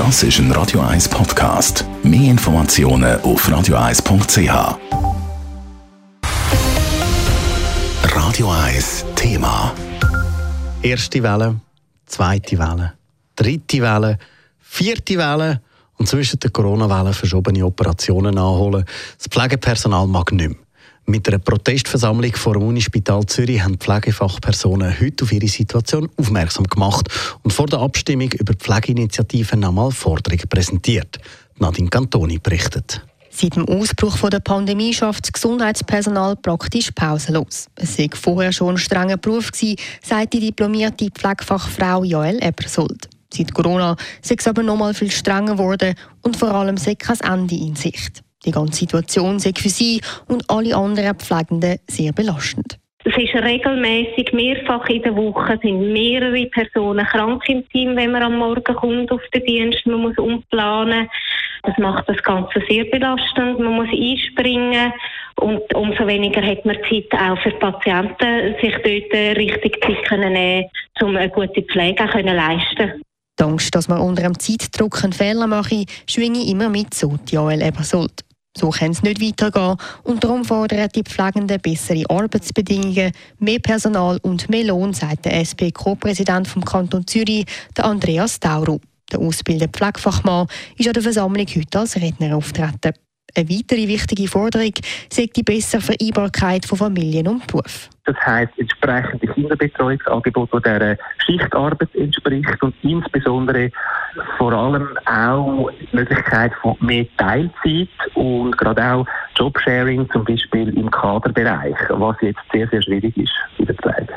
Das ist ein Radio 1 Podcast. Mehr Informationen auf radio1.ch. Radio 1 Thema. Erste Welle, zweite Welle, dritte Welle, vierte Welle und zwischen den Corona-Wellen verschobene Operationen anholen. Das Pflegepersonal mag nicht mehr. Mit einer Protestversammlung vor dem Unispital Zürich haben Pflegefachpersonen heute auf ihre Situation aufmerksam gemacht und vor der Abstimmung über die Pflegeinitiative nochmal Forderungen präsentiert. Nadine Cantoni berichtet. Seit dem Ausbruch der Pandemie schafft das Gesundheitspersonal praktisch pausenlos. Es sei vorher schon ein strenger Beruf sagt die diplomierte Pflegefachfrau Joel Ebersold. Seit Corona sei es aber noch mal viel strenger geworden und vor allem sei kein Ende in Sicht. Die ganze Situation sei für sie und alle anderen Pflegenden sehr belastend. Es ist regelmäßig mehrfach in der Woche sind mehrere Personen krank im Team, wenn man am Morgen kommt auf den Dienst. Man muss umplanen. Das macht das Ganze sehr belastend. Man muss einspringen. Und umso weniger hat man Zeit auch für Patienten, sich dort richtig Zeit können nehmen, um eine gute Pflege zu leisten. Die Angst, dass man unter einem Zeitdruck einen Fehler mache, schwinge immer mit, so die Joel Ebersold. So kann es nicht weitergehen und darum fordern die Pflegenden bessere Arbeitsbedingungen, mehr Personal und mehr Lohn, sagt der SP-Co-Präsident vom Kanton Zürich, der Andreas Tauru. Der ausgebildete Pflegefachmann ist an der Versammlung heute als Redner auftreten. Eine weitere wichtige Forderung sei die bessere Vereinbarkeit von Familien und Beruf. Das heisst, entsprechende Kinderbetreuungsangebote, die dieser Schichtarbeit entspricht und insbesondere vor allem auch die Möglichkeit von mehr Teilzeit und gerade auch Jobsharing, zum Beispiel im Kaderbereich, was jetzt sehr, sehr schwierig ist in der Pflege.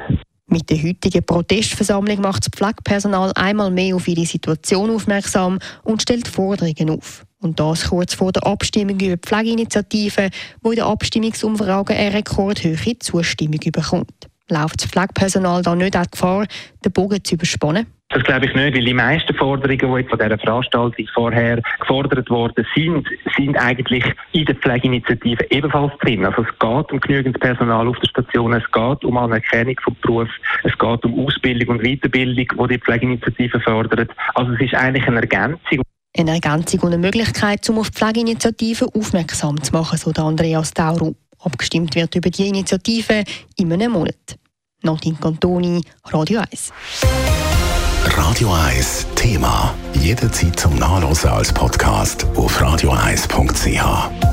Mit der heutigen Protestversammlung macht das Pflegepersonal einmal mehr auf ihre Situation aufmerksam und stellt Forderungen auf. Und das kurz vor der Abstimmung über die Pflegeinitiative, wo in der Abstimmungsumfrage eine rekordhohe Zustimmung bekommt. Läuft das Pflegepersonal da nicht auch Gefahr, den Bogen zu überspannen? Das glaube ich nicht, weil die meisten Forderungen, die von dieser Veranstaltung vorher gefordert worden sind, sind eigentlich in der Pflegeinitiative ebenfalls drin. Also es geht um genügend Personal auf der Station, es geht um Anerkennung vom Beruf, es geht um Ausbildung und Weiterbildung, die die Pflegeinitiative fördert. Also es ist eigentlich eine Ergänzung. Eine Ergänzung und eine Möglichkeit, um auf die Pflegeinitiative aufmerksam zu machen, so der Andreas Tauru. Abgestimmt wird über die Initiative in einem Monat. Nadine Cantoni, Radio 1. Radio 1 Thema. Jederzeit zum Nachlesen als Podcast auf radio1.ch.